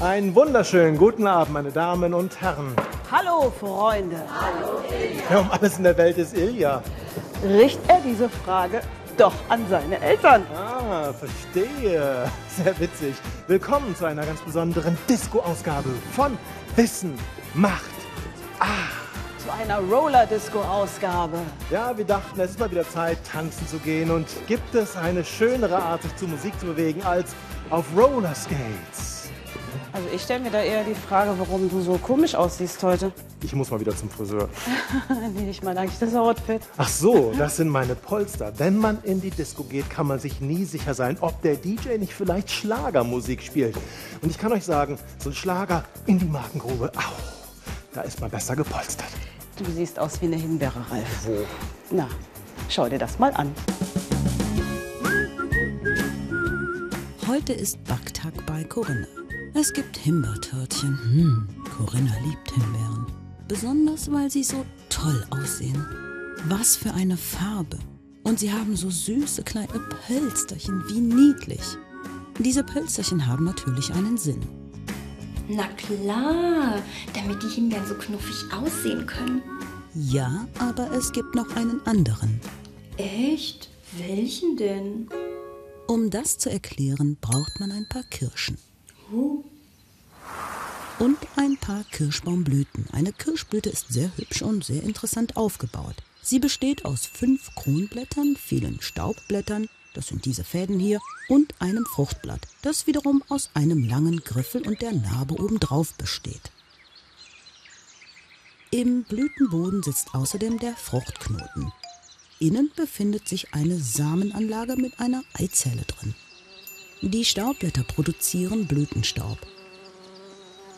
Einen wunderschönen guten Abend, meine Damen und Herren. Hallo, Freunde. Hallo, Ja, um alles in der Welt ist Ilja. Richtet er diese Frage doch an seine Eltern? Ah, verstehe. Sehr witzig. Willkommen zu einer ganz besonderen Disco-Ausgabe von Wissen macht. Zu einer Roller-Disco-Ausgabe. Ja, wir dachten, es ist mal wieder Zeit, tanzen zu gehen. Und gibt es eine schönere Art, sich zu Musik zu bewegen, als auf Rollerskates? Also ich stelle mir da eher die Frage, warum du so komisch aussiehst heute. Ich muss mal wieder zum Friseur. nee, ich meine eigentlich das Outfit. Ach so, das sind meine Polster. Wenn man in die Disco geht, kann man sich nie sicher sein, ob der DJ nicht vielleicht Schlagermusik spielt. Und ich kann euch sagen, so ein Schlager in die Markengrube, au, da ist man besser gepolstert. Du siehst aus wie eine Himbeere, Ralf. Wo? Na, schau dir das mal an. Heute ist Backtag bei Corinna. Es gibt Himbeertörtchen. Hm, Corinna liebt Himbeeren. Besonders, weil sie so toll aussehen. Was für eine Farbe. Und sie haben so süße kleine Pölsterchen, wie niedlich. Diese Pölsterchen haben natürlich einen Sinn. Na klar, damit die Himbeeren so knuffig aussehen können. Ja, aber es gibt noch einen anderen. Echt? Welchen denn? Um das zu erklären, braucht man ein paar Kirschen. Und ein paar Kirschbaumblüten. Eine Kirschblüte ist sehr hübsch und sehr interessant aufgebaut. Sie besteht aus fünf Kronblättern, vielen Staubblättern, das sind diese Fäden hier, und einem Fruchtblatt, das wiederum aus einem langen Griffel und der Narbe obendrauf besteht. Im Blütenboden sitzt außerdem der Fruchtknoten. Innen befindet sich eine Samenanlage mit einer Eizelle drin. Die Staubblätter produzieren Blütenstaub.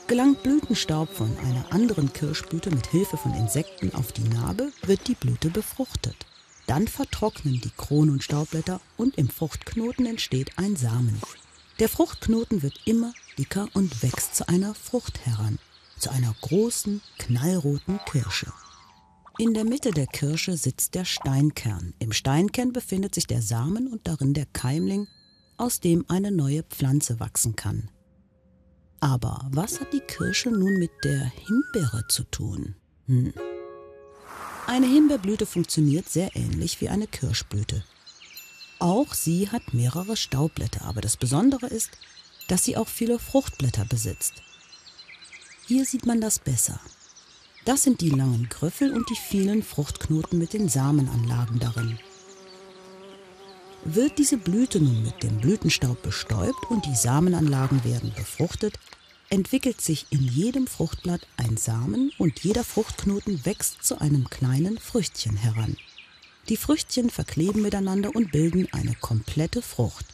Gelangt Blütenstaub von einer anderen Kirschblüte mit Hilfe von Insekten auf die Narbe, wird die Blüte befruchtet. Dann vertrocknen die Kronen und Staubblätter und im Fruchtknoten entsteht ein Samen. Der Fruchtknoten wird immer dicker und wächst zu einer Frucht heran, zu einer großen, knallroten Kirsche. In der Mitte der Kirsche sitzt der Steinkern. Im Steinkern befindet sich der Samen und darin der Keimling, aus dem eine neue Pflanze wachsen kann. Aber was hat die Kirsche nun mit der Himbeere zu tun? Hm. Eine Himbeerblüte funktioniert sehr ähnlich wie eine Kirschblüte. Auch sie hat mehrere Staubblätter, aber das Besondere ist, dass sie auch viele Fruchtblätter besitzt. Hier sieht man das besser. Das sind die langen Griffel und die vielen Fruchtknoten mit den Samenanlagen darin. Wird diese Blüte nun mit dem Blütenstaub bestäubt und die Samenanlagen werden befruchtet, entwickelt sich in jedem Fruchtblatt ein Samen und jeder Fruchtknoten wächst zu einem kleinen Früchtchen heran. Die Früchtchen verkleben miteinander und bilden eine komplette Frucht,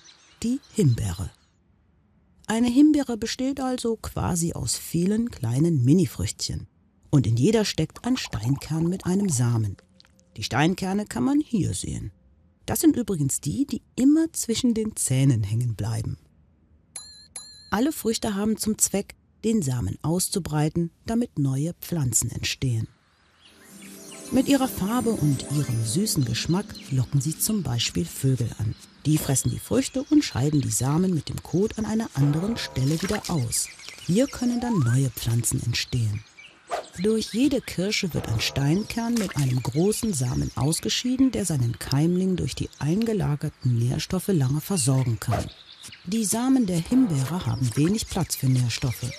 die Himbeere. Eine Himbeere besteht also quasi aus vielen kleinen Minifrüchtchen. Und in jeder steckt ein Steinkern mit einem Samen. Die Steinkerne kann man hier sehen. Das sind übrigens die, die immer zwischen den Zähnen hängen bleiben. Alle Früchte haben zum Zweck, den Samen auszubreiten, damit neue Pflanzen entstehen. Mit ihrer Farbe und ihrem süßen Geschmack locken sie zum Beispiel Vögel an. Die fressen die Früchte und scheiden die Samen mit dem Kot an einer anderen Stelle wieder aus. Hier können dann neue Pflanzen entstehen. Durch jede Kirsche wird ein Steinkern mit einem großen Samen ausgeschieden, der seinen Keimling durch die eingelagerten Nährstoffe lange versorgen kann. Die Samen der Himbeere haben wenig Platz für Nährstoffe.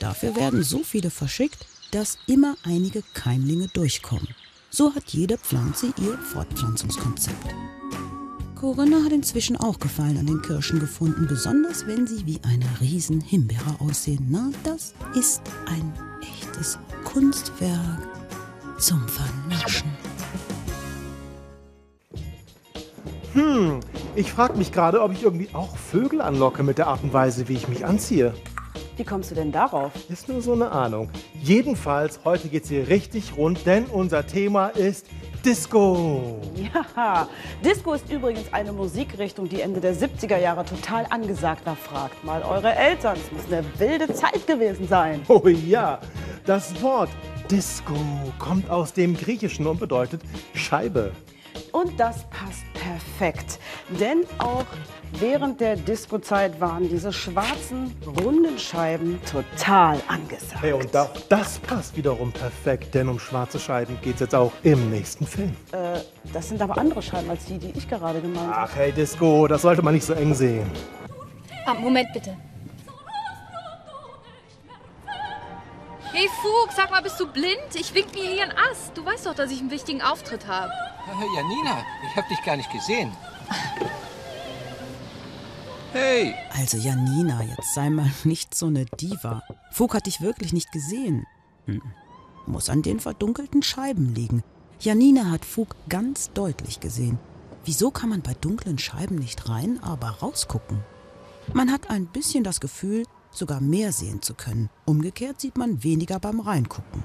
Dafür werden so viele verschickt, dass immer einige Keimlinge durchkommen. So hat jede Pflanze ihr Fortpflanzungskonzept. Corinna hat inzwischen auch Gefallen an den Kirschen gefunden, besonders wenn sie wie eine riesen Himbeere aussehen. Na, das ist ein echtes Kunstwerk zum Vernaschen. Hm, ich frage mich gerade, ob ich irgendwie auch Vögel anlocke mit der Art und Weise, wie ich mich anziehe. Wie kommst du denn darauf? Ist nur so eine Ahnung. Jedenfalls, heute geht's hier richtig rund, denn unser Thema ist Disco. Ja, Disco ist übrigens eine Musikrichtung, die Ende der 70er Jahre total angesagt war. Fragt mal eure Eltern. Es muss eine wilde Zeit gewesen sein. Oh ja, das Wort Disco kommt aus dem Griechischen und bedeutet Scheibe. Und das passt perfekt, denn auch während der Disco-Zeit waren diese schwarzen, runden Scheiben total angesagt. Hey, und auch das passt wiederum perfekt, denn um schwarze Scheiben geht es jetzt auch im nächsten Film. Äh, das sind aber andere Scheiben als die, die ich gerade gemeint habe. Ach hey, Disco, das sollte man nicht so eng sehen. Ah, Moment bitte. Hey Fug, sag mal, bist du blind? Ich wink mir hier einen Ast. Du weißt doch, dass ich einen wichtigen Auftritt habe. Janina, ich hab dich gar nicht gesehen. Hey! Also Janina, jetzt sei mal nicht so eine Diva. Fug hat dich wirklich nicht gesehen. Hm. Muss an den verdunkelten Scheiben liegen. Janina hat Fug ganz deutlich gesehen. Wieso kann man bei dunklen Scheiben nicht rein, aber rausgucken? Man hat ein bisschen das Gefühl, sogar mehr sehen zu können. Umgekehrt sieht man weniger beim Reingucken.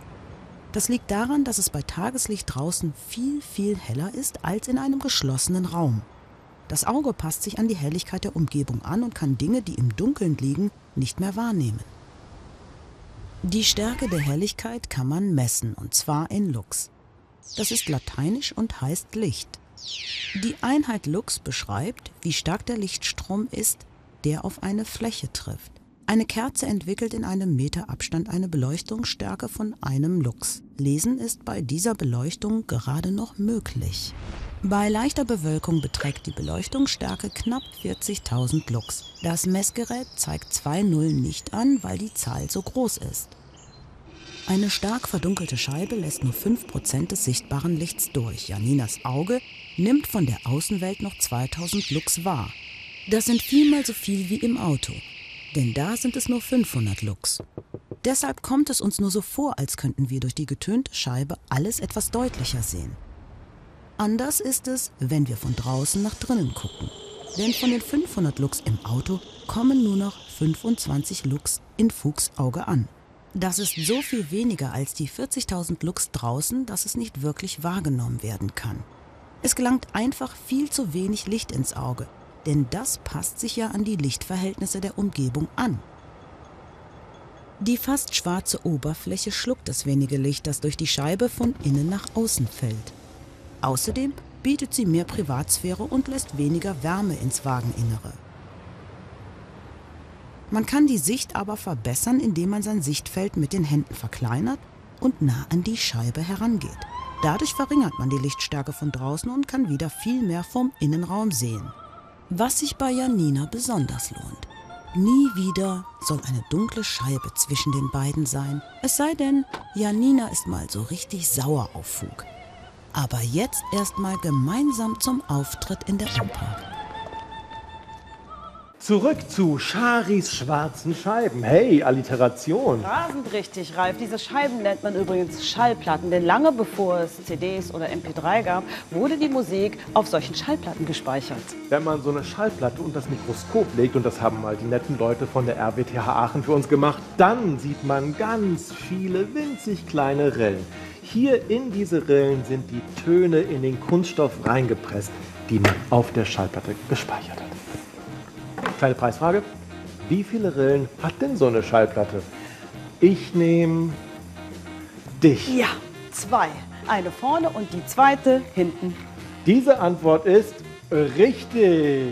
Das liegt daran, dass es bei Tageslicht draußen viel, viel heller ist als in einem geschlossenen Raum. Das Auge passt sich an die Helligkeit der Umgebung an und kann Dinge, die im Dunkeln liegen, nicht mehr wahrnehmen. Die Stärke der Helligkeit kann man messen, und zwar in Lux. Das ist lateinisch und heißt Licht. Die Einheit Lux beschreibt, wie stark der Lichtstrom ist, der auf eine Fläche trifft. Eine Kerze entwickelt in einem Meter Abstand eine Beleuchtungsstärke von einem Lux. Lesen ist bei dieser Beleuchtung gerade noch möglich. Bei leichter Bewölkung beträgt die Beleuchtungsstärke knapp 40.000 Lux. Das Messgerät zeigt zwei Nullen nicht an, weil die Zahl so groß ist. Eine stark verdunkelte Scheibe lässt nur 5% des sichtbaren Lichts durch. Janinas Auge nimmt von der Außenwelt noch 2000 Lux wahr. Das sind viermal so viel wie im Auto denn da sind es nur 500 Lux. Deshalb kommt es uns nur so vor, als könnten wir durch die getönte Scheibe alles etwas deutlicher sehen. Anders ist es, wenn wir von draußen nach drinnen gucken. Denn von den 500 Lux im Auto kommen nur noch 25 Lux in Fuchs Auge an. Das ist so viel weniger als die 40.000 Lux draußen, dass es nicht wirklich wahrgenommen werden kann. Es gelangt einfach viel zu wenig Licht ins Auge, denn das passt sich ja an die Lichtverhältnisse der Umgebung an. Die fast schwarze Oberfläche schluckt das wenige Licht, das durch die Scheibe von innen nach außen fällt. Außerdem bietet sie mehr Privatsphäre und lässt weniger Wärme ins Wageninnere. Man kann die Sicht aber verbessern, indem man sein Sichtfeld mit den Händen verkleinert und nah an die Scheibe herangeht. Dadurch verringert man die Lichtstärke von draußen und kann wieder viel mehr vom Innenraum sehen. Was sich bei Janina besonders lohnt. Nie wieder soll eine dunkle Scheibe zwischen den beiden sein. Es sei denn, Janina ist mal so richtig sauer auf Fug. Aber jetzt erstmal gemeinsam zum Auftritt in der Oper. Zurück zu Charis schwarzen Scheiben. Hey, Alliteration. Rasend richtig, Ralf. Diese Scheiben nennt man übrigens Schallplatten, denn lange bevor es CDs oder MP3 gab, wurde die Musik auf solchen Schallplatten gespeichert. Wenn man so eine Schallplatte unter das Mikroskop legt, und das haben mal die netten Leute von der RWTH Aachen für uns gemacht, dann sieht man ganz viele winzig kleine Rillen. Hier in diese Rillen sind die Töne in den Kunststoff reingepresst, die man auf der Schallplatte gespeichert hat. Kleine Preisfrage. Wie viele Rillen hat denn so eine Schallplatte? Ich nehme dich. Ja, zwei. Eine vorne und die zweite hinten. Diese Antwort ist richtig.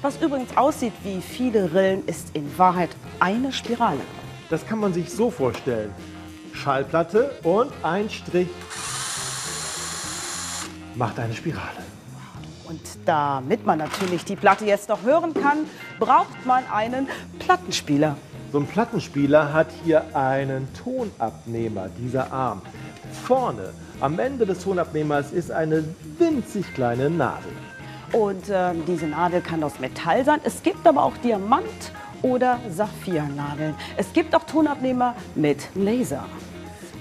Was übrigens aussieht wie viele Rillen, ist in Wahrheit eine Spirale. Das kann man sich so vorstellen. Schallplatte und ein Strich macht eine Spirale. Und damit man natürlich die Platte jetzt noch hören kann, braucht man einen Plattenspieler. So ein Plattenspieler hat hier einen Tonabnehmer, dieser Arm. Vorne am Ende des Tonabnehmers ist eine winzig kleine Nadel. Und äh, diese Nadel kann aus Metall sein. Es gibt aber auch Diamant- oder Saphirnadeln. Es gibt auch Tonabnehmer mit Laser.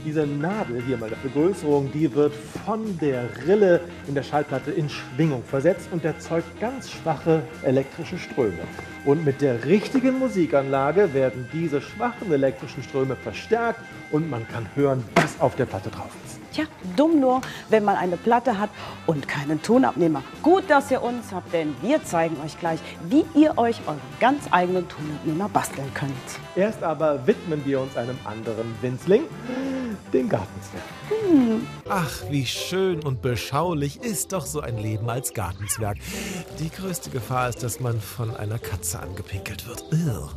Diese Nadel hier mal der Vergrößerung, die wird von der Rille in der Schallplatte in Schwingung versetzt und erzeugt ganz schwache elektrische Ströme. Und mit der richtigen Musikanlage werden diese schwachen elektrischen Ströme verstärkt und man kann hören, was auf der Platte drauf ist. Tja, dumm nur, wenn man eine Platte hat und keinen Tonabnehmer. Gut, dass ihr uns habt, denn wir zeigen euch gleich, wie ihr euch euren ganz eigenen Tonabnehmer basteln könnt. Erst aber widmen wir uns einem anderen Winzling, dem Gartenzwerg. Ach, wie schön und beschaulich ist doch so ein Leben als Gartenzwerg. Die größte Gefahr ist, dass man von einer Katze angepinkelt wird. Irr.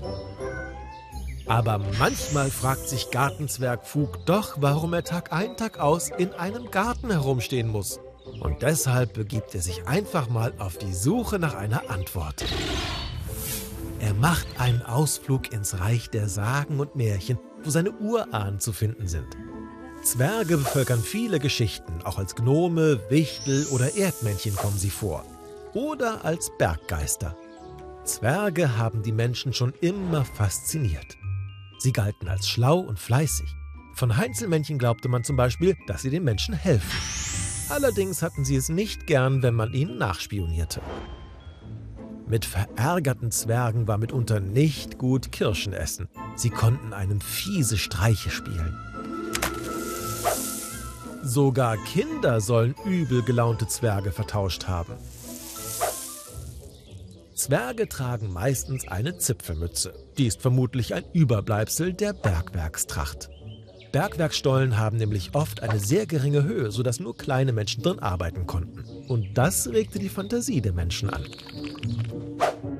Aber manchmal fragt sich Gartenzwerg Fug doch, warum er Tag ein, Tag aus in einem Garten herumstehen muss. Und deshalb begibt er sich einfach mal auf die Suche nach einer Antwort. Er macht einen Ausflug ins Reich der Sagen und Märchen, wo seine Urahnen zu finden sind. Zwerge bevölkern viele Geschichten, auch als Gnome, Wichtel oder Erdmännchen kommen sie vor. Oder als Berggeister. Zwerge haben die Menschen schon immer fasziniert. Sie galten als schlau und fleißig. Von Heinzelmännchen glaubte man zum Beispiel, dass sie den Menschen helfen. Allerdings hatten sie es nicht gern, wenn man ihnen nachspionierte. Mit verärgerten Zwergen war mitunter nicht gut Kirschen essen. Sie konnten einem fiese Streiche spielen. Sogar Kinder sollen übel gelaunte Zwerge vertauscht haben. Zwerge tragen meistens eine Zipfelmütze. Die ist vermutlich ein Überbleibsel der Bergwerkstracht. Bergwerkstollen haben nämlich oft eine sehr geringe Höhe, sodass nur kleine Menschen drin arbeiten konnten. Und das regte die Fantasie der Menschen an.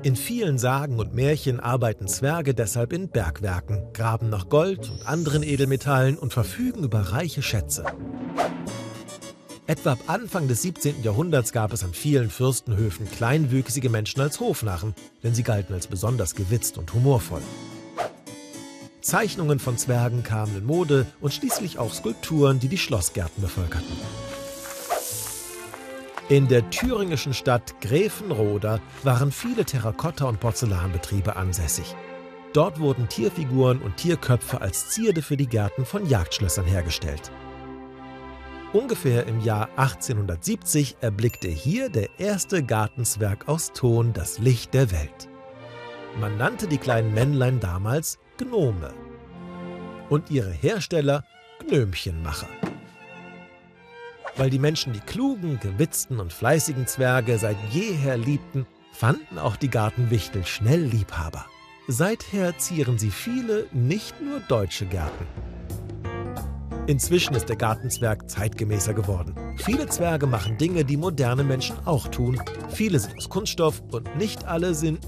In vielen Sagen und Märchen arbeiten Zwerge deshalb in Bergwerken, graben nach Gold und anderen Edelmetallen und verfügen über reiche Schätze. Etwa ab Anfang des 17. Jahrhunderts gab es an vielen Fürstenhöfen kleinwüchsige Menschen als Hofnarren, denn sie galten als besonders gewitzt und humorvoll. Zeichnungen von Zwergen kamen in Mode und schließlich auch Skulpturen, die die Schlossgärten bevölkerten. In der thüringischen Stadt Gräfenroda waren viele Terrakotta- und Porzellanbetriebe ansässig. Dort wurden Tierfiguren und Tierköpfe als Zierde für die Gärten von Jagdschlössern hergestellt. Ungefähr im Jahr 1870 erblickte hier der erste Gartenzwerg aus Ton das Licht der Welt. Man nannte die kleinen Männlein damals Gnome und ihre Hersteller Gnömchenmacher. Weil die Menschen die klugen, gewitzten und fleißigen Zwerge seit jeher liebten, fanden auch die Gartenwichtel schnell Liebhaber. Seither zieren sie viele, nicht nur deutsche Gärten. Inzwischen ist der Gartenzwerg zeitgemäßer geworden. Viele Zwerge machen Dinge, die moderne Menschen auch tun. Viele sind aus Kunststoff und nicht alle sind,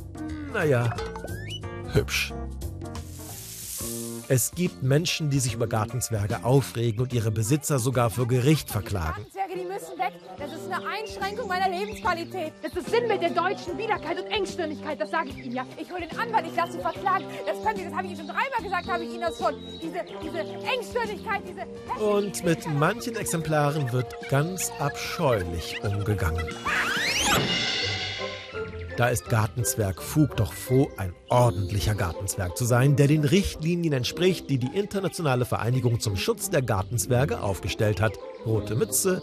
naja, hübsch. Es gibt Menschen, die sich über Gartenzwerge aufregen und ihre Besitzer sogar vor Gericht verklagen. Weg. Das ist eine Einschränkung meiner Lebensqualität. Das ist Sinn mit der deutschen Biederkeit und Engstirnigkeit. Das sage ich Ihnen ja. Ich hole den Anwalt, ich lasse Sie verklagen. Das können Sie, das habe ich Ihnen schon dreimal gesagt, habe ich Ihnen das schon. Diese, diese Engstirnigkeit, diese... Und mit manchen Exemplaren wird ganz abscheulich umgegangen. Da ist Gartenzwerg Fug doch froh, ein ordentlicher Gartenzwerg zu sein, der den Richtlinien entspricht, die die Internationale Vereinigung zum Schutz der Gartenzwerge aufgestellt hat. Rote Mütze,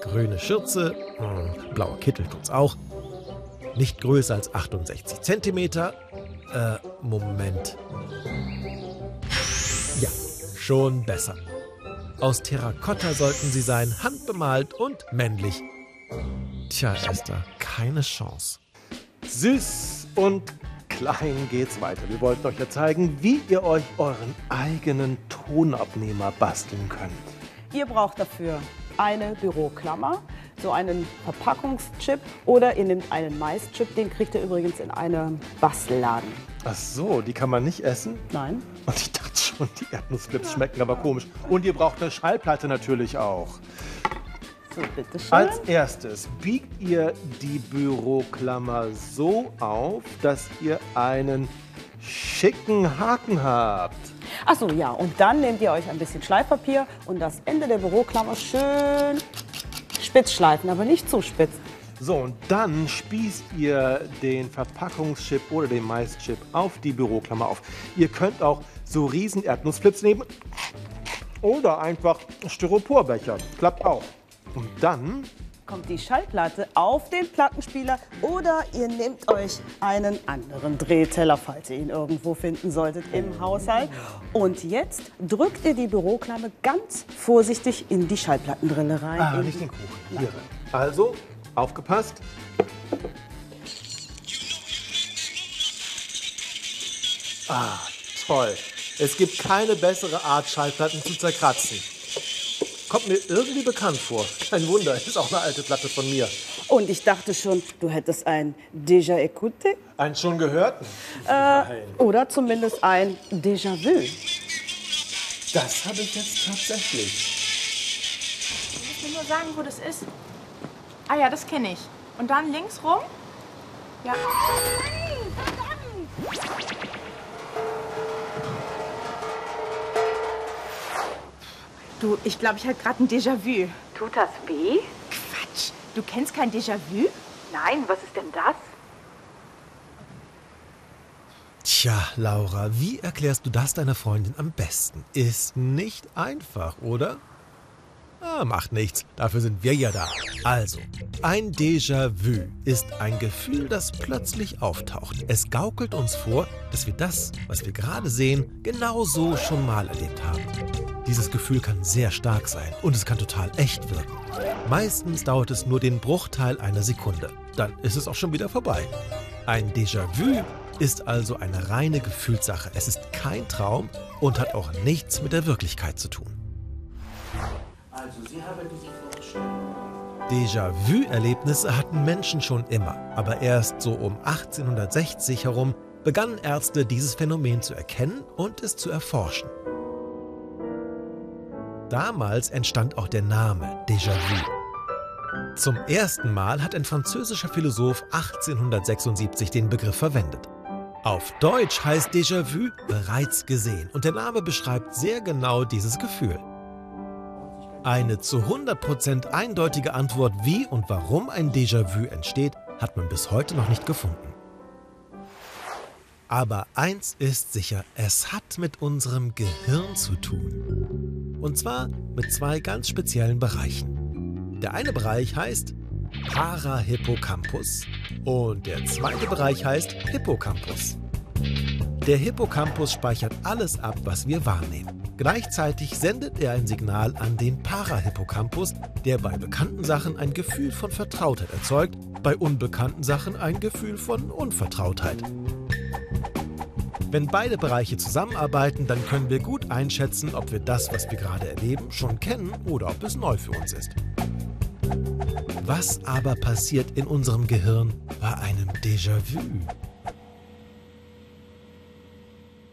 grüne Schürze, blauer Kittel tut's auch. Nicht größer als 68 Zentimeter. Äh, Moment. Ja, schon besser. Aus Terrakotta sollten sie sein, handbemalt und männlich. Tja, Esther, keine Chance. Süß und klein geht's weiter. Wir wollten euch ja zeigen, wie ihr euch euren eigenen Tonabnehmer basteln könnt. Ihr braucht dafür eine Büroklammer, so einen Verpackungschip oder ihr nehmt einen Maischip, den kriegt ihr übrigens in einem Bastelladen. Ach so, die kann man nicht essen? Nein? Und ich dachte schon, die Erdnussflips schmecken aber komisch. Und ihr braucht eine Schallplatte natürlich auch. So. Als erstes biegt ihr die Büroklammer so auf, dass ihr einen schicken Haken habt. Achso, ja, und dann nehmt ihr euch ein bisschen Schleifpapier und das Ende der Büroklammer schön spitz schleifen, aber nicht zu spitz. So, und dann spießt ihr den Verpackungschip oder den Maischip auf die Büroklammer auf. Ihr könnt auch so riesen Erdnussflips nehmen oder einfach Styroporbecher. Klappt auch. Und dann kommt die Schallplatte auf den Plattenspieler oder ihr nehmt euch einen anderen Drehteller, falls ihr ihn irgendwo finden solltet im Haushalt. Und jetzt drückt ihr die Büroklammer ganz vorsichtig in die Schallplattendrille rein. Ah, nicht den Kuchen. Hier. Also, aufgepasst. Ah, toll. Es gibt keine bessere Art, Schallplatten zu zerkratzen. Kommt mir irgendwie bekannt vor. Kein Wunder, ist auch eine alte Platte von mir. Und ich dachte schon, du hättest ein Déjà écouté Einen schon gehört? äh, oder zumindest ein Déjà-vu. Das habe ich jetzt tatsächlich. Ich will nur sagen, wo das ist. Ah ja, das kenne ich. Und dann links rum? Ja. Du, ich glaube, ich hatte gerade ein Déjà-vu. Tut das weh? Quatsch. Du kennst kein Déjà-vu? Nein, was ist denn das? Tja, Laura, wie erklärst du das deiner Freundin am besten? Ist nicht einfach, oder? Ah, macht nichts. Dafür sind wir ja da. Also, ein Déjà-vu ist ein Gefühl, das plötzlich auftaucht. Es gaukelt uns vor, dass wir das, was wir gerade sehen, genau so schon mal erlebt haben. Dieses Gefühl kann sehr stark sein und es kann total echt wirken. Meistens dauert es nur den Bruchteil einer Sekunde. Dann ist es auch schon wieder vorbei. Ein Déjà-vu ist also eine reine Gefühlssache. Es ist kein Traum und hat auch nichts mit der Wirklichkeit zu tun. Also, Sie haben diese Déjà-vu-Erlebnisse hatten Menschen schon immer, aber erst so um 1860 herum begannen Ärzte dieses Phänomen zu erkennen und es zu erforschen. Damals entstand auch der Name Déjà-vu. Zum ersten Mal hat ein französischer Philosoph 1876 den Begriff verwendet. Auf Deutsch heißt Déjà-vu bereits gesehen und der Name beschreibt sehr genau dieses Gefühl. Eine zu 100% eindeutige Antwort, wie und warum ein Déjà-vu entsteht, hat man bis heute noch nicht gefunden. Aber eins ist sicher, es hat mit unserem Gehirn zu tun. Und zwar mit zwei ganz speziellen Bereichen. Der eine Bereich heißt Parahippocampus und der zweite Bereich heißt Hippocampus. Der Hippocampus speichert alles ab, was wir wahrnehmen. Gleichzeitig sendet er ein Signal an den Parahippocampus, der bei bekannten Sachen ein Gefühl von Vertrautheit erzeugt, bei unbekannten Sachen ein Gefühl von Unvertrautheit. Wenn beide Bereiche zusammenarbeiten, dann können wir gut einschätzen, ob wir das, was wir gerade erleben, schon kennen oder ob es neu für uns ist. Was aber passiert in unserem Gehirn bei einem Déjà-vu?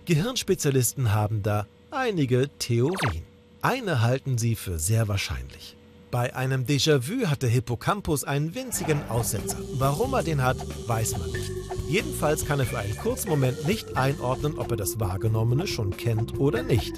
Gehirnspezialisten haben da einige Theorien. Eine halten sie für sehr wahrscheinlich. Bei einem Déjà-vu hat der Hippocampus einen winzigen Aussetzer. Warum er den hat, weiß man nicht. Jedenfalls kann er für einen kurzen Moment nicht einordnen, ob er das Wahrgenommene schon kennt oder nicht.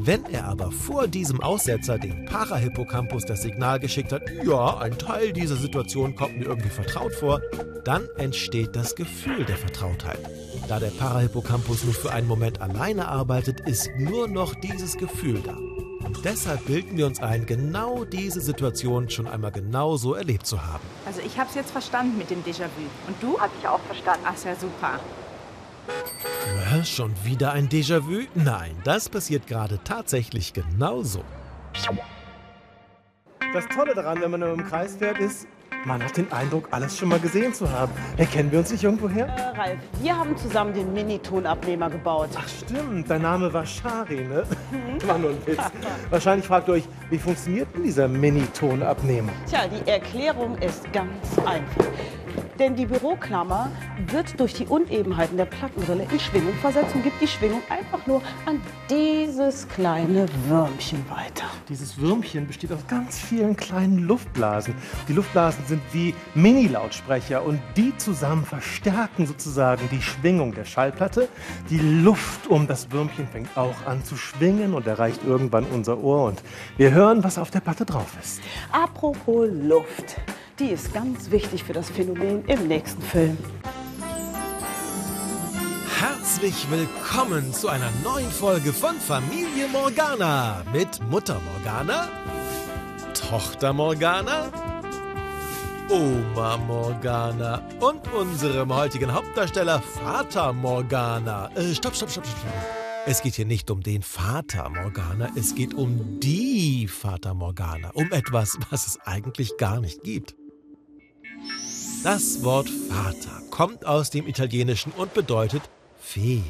Wenn er aber vor diesem Aussetzer dem Parahippocampus das Signal geschickt hat, ja, ein Teil dieser Situation kommt mir irgendwie vertraut vor, dann entsteht das Gefühl der Vertrautheit. Da der Parahippocampus nur für einen Moment alleine arbeitet, ist nur noch dieses Gefühl da. Und deshalb bilden wir uns ein, genau diese Situation schon einmal genauso erlebt zu haben. Also ich habe es jetzt verstanden mit dem Déjà-vu. Und du? Habe ich auch verstanden. Ach, ist ja super. Hä, schon wieder ein Déjà-vu? Nein, das passiert gerade tatsächlich genauso. Das Tolle daran, wenn man im Kreis fährt, ist, man hat den Eindruck, alles schon mal gesehen zu haben. Erkennen wir uns nicht irgendwoher? Äh, Ralf, wir haben zusammen den Mini-Tonabnehmer gebaut. Ach stimmt, dein Name war Shari, ne? War nur ein Witz. Wahrscheinlich fragt ihr euch, wie funktioniert denn dieser Mini-Tonabnehmer? Tja, die Erklärung ist ganz einfach. Denn die Büroklammer wird durch die Unebenheiten der Plattenrille in Schwingung versetzt und gibt die Schwingung einfach nur an dieses kleine Würmchen weiter. Dieses Würmchen besteht aus ganz vielen kleinen Luftblasen. Die Luftblasen sind wie Mini-Lautsprecher und die zusammen verstärken sozusagen die Schwingung der Schallplatte. Die Luft um das Würmchen fängt auch an zu schwingen und erreicht irgendwann unser Ohr und wir hören, was auf der Platte drauf ist. Apropos Luft, die ist ganz wichtig für das Phänomen im nächsten Film. Herzlich willkommen zu einer neuen Folge von Familie Morgana mit Mutter Morgana, Tochter Morgana Oma Morgana und unserem heutigen Hauptdarsteller Vater Morgana. Äh, stopp, stopp, stopp, stopp. Es geht hier nicht um den Vater Morgana, es geht um die Vater Morgana, um etwas, was es eigentlich gar nicht gibt. Das Wort Vater kommt aus dem Italienischen und bedeutet Fee.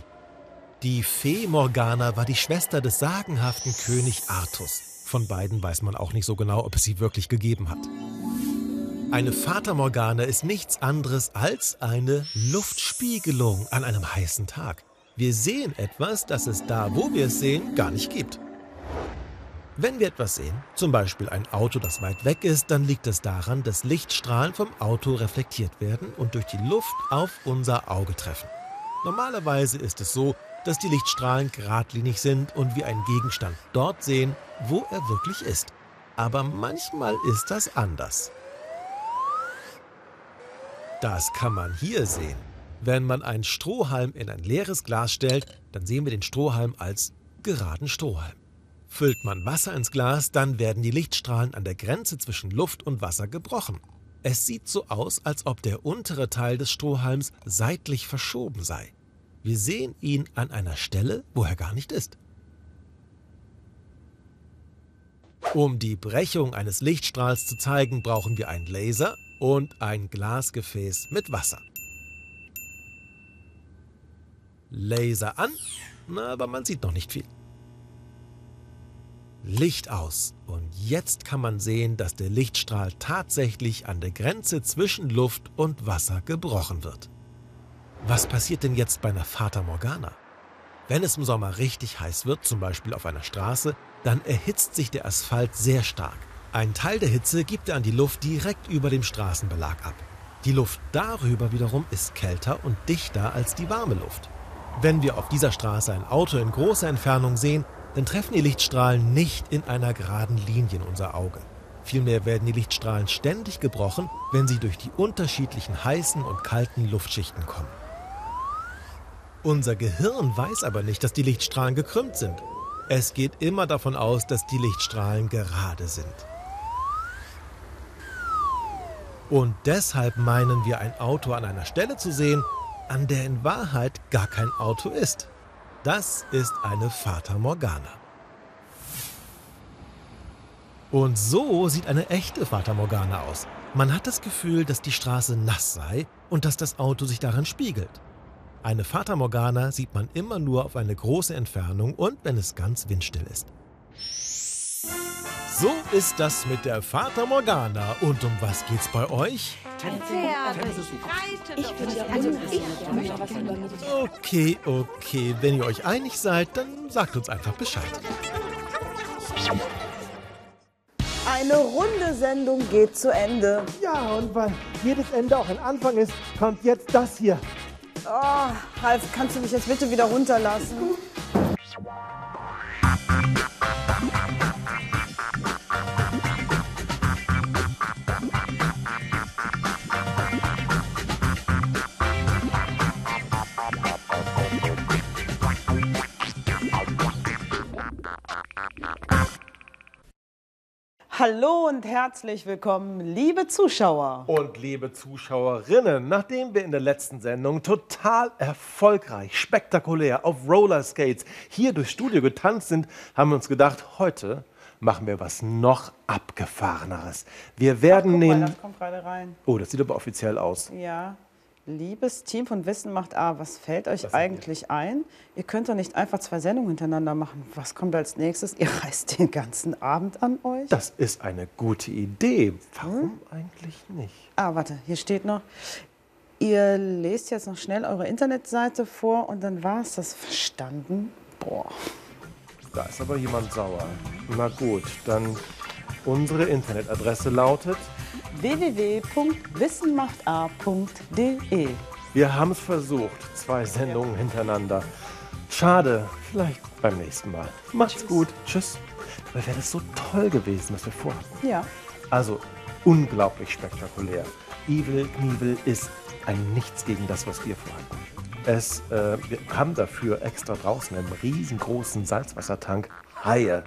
Die Fee Morgana war die Schwester des sagenhaften König Artus. Von beiden weiß man auch nicht so genau, ob es sie wirklich gegeben hat. Eine Fata Morgana ist nichts anderes als eine Luftspiegelung an einem heißen Tag. Wir sehen etwas, das es da, wo wir es sehen, gar nicht gibt. Wenn wir etwas sehen, zum Beispiel ein Auto, das weit weg ist, dann liegt es daran, dass Lichtstrahlen vom Auto reflektiert werden und durch die Luft auf unser Auge treffen. Normalerweise ist es so, dass die Lichtstrahlen geradlinig sind und wir einen Gegenstand dort sehen, wo er wirklich ist. Aber manchmal ist das anders. Das kann man hier sehen. Wenn man einen Strohhalm in ein leeres Glas stellt, dann sehen wir den Strohhalm als geraden Strohhalm. Füllt man Wasser ins Glas, dann werden die Lichtstrahlen an der Grenze zwischen Luft und Wasser gebrochen. Es sieht so aus, als ob der untere Teil des Strohhalms seitlich verschoben sei. Wir sehen ihn an einer Stelle, wo er gar nicht ist. Um die Brechung eines Lichtstrahls zu zeigen, brauchen wir einen Laser und ein Glasgefäß mit Wasser. Laser an, aber man sieht noch nicht viel. Licht aus und jetzt kann man sehen, dass der Lichtstrahl tatsächlich an der Grenze zwischen Luft und Wasser gebrochen wird. Was passiert denn jetzt bei einer Fata Morgana? Wenn es im Sommer richtig heiß wird, zum Beispiel auf einer Straße, dann erhitzt sich der Asphalt sehr stark. Ein Teil der Hitze gibt er an die Luft direkt über dem Straßenbelag ab. Die Luft darüber wiederum ist kälter und dichter als die warme Luft. Wenn wir auf dieser Straße ein Auto in großer Entfernung sehen, dann treffen die Lichtstrahlen nicht in einer geraden Linie in unser Auge. Vielmehr werden die Lichtstrahlen ständig gebrochen, wenn sie durch die unterschiedlichen heißen und kalten Luftschichten kommen. Unser Gehirn weiß aber nicht, dass die Lichtstrahlen gekrümmt sind. Es geht immer davon aus, dass die Lichtstrahlen gerade sind. Und deshalb meinen wir ein Auto an einer Stelle zu sehen, an der in Wahrheit gar kein Auto ist. Das ist eine Fata Morgana. Und so sieht eine echte Fata Morgana aus. Man hat das Gefühl, dass die Straße nass sei und dass das Auto sich darin spiegelt. Eine Fata Morgana sieht man immer nur auf eine große Entfernung und wenn es ganz windstill ist. So ist das mit der Fata Morgana. Und um was geht's bei euch? Okay, okay. Wenn ihr euch einig seid, dann sagt uns einfach Bescheid. Eine runde Sendung geht zu Ende. Ja, und weil jedes Ende auch ein Anfang ist, kommt jetzt das hier. Oh, Ralf, kannst du mich jetzt bitte wieder runterlassen? Hallo und herzlich willkommen, liebe Zuschauer. Und liebe Zuschauerinnen, nachdem wir in der letzten Sendung total erfolgreich, spektakulär auf Rollerskates hier durchs Studio getanzt sind, haben wir uns gedacht, heute machen wir was noch abgefahreneres. Wir werden Guck mal, den. das kommt gerade rein. Oh, das sieht aber offiziell aus. Ja. Liebes Team von Wissen macht A, was fällt euch eigentlich ein? Ihr könnt doch nicht einfach zwei Sendungen hintereinander machen. Was kommt als nächstes? Ihr reißt den ganzen Abend an euch? Das ist eine gute Idee. Warum eigentlich nicht? Ah, warte, hier steht noch. Ihr lest jetzt noch schnell eure Internetseite vor und dann war es das verstanden. Boah. Da ist aber jemand sauer. Na gut, dann unsere Internetadresse lautet. www.wissenmachta.de Wir haben es versucht, zwei Sendungen hintereinander. Schade, vielleicht beim nächsten Mal. Macht's gut, tschüss. Dabei wäre das so toll gewesen, was wir vorhatten. Ja. Also unglaublich spektakulär. Evil Knievel ist ein Nichts gegen das, was wir vorhatten. Es, äh, wir haben dafür extra draußen im riesengroßen Salzwassertank Haie.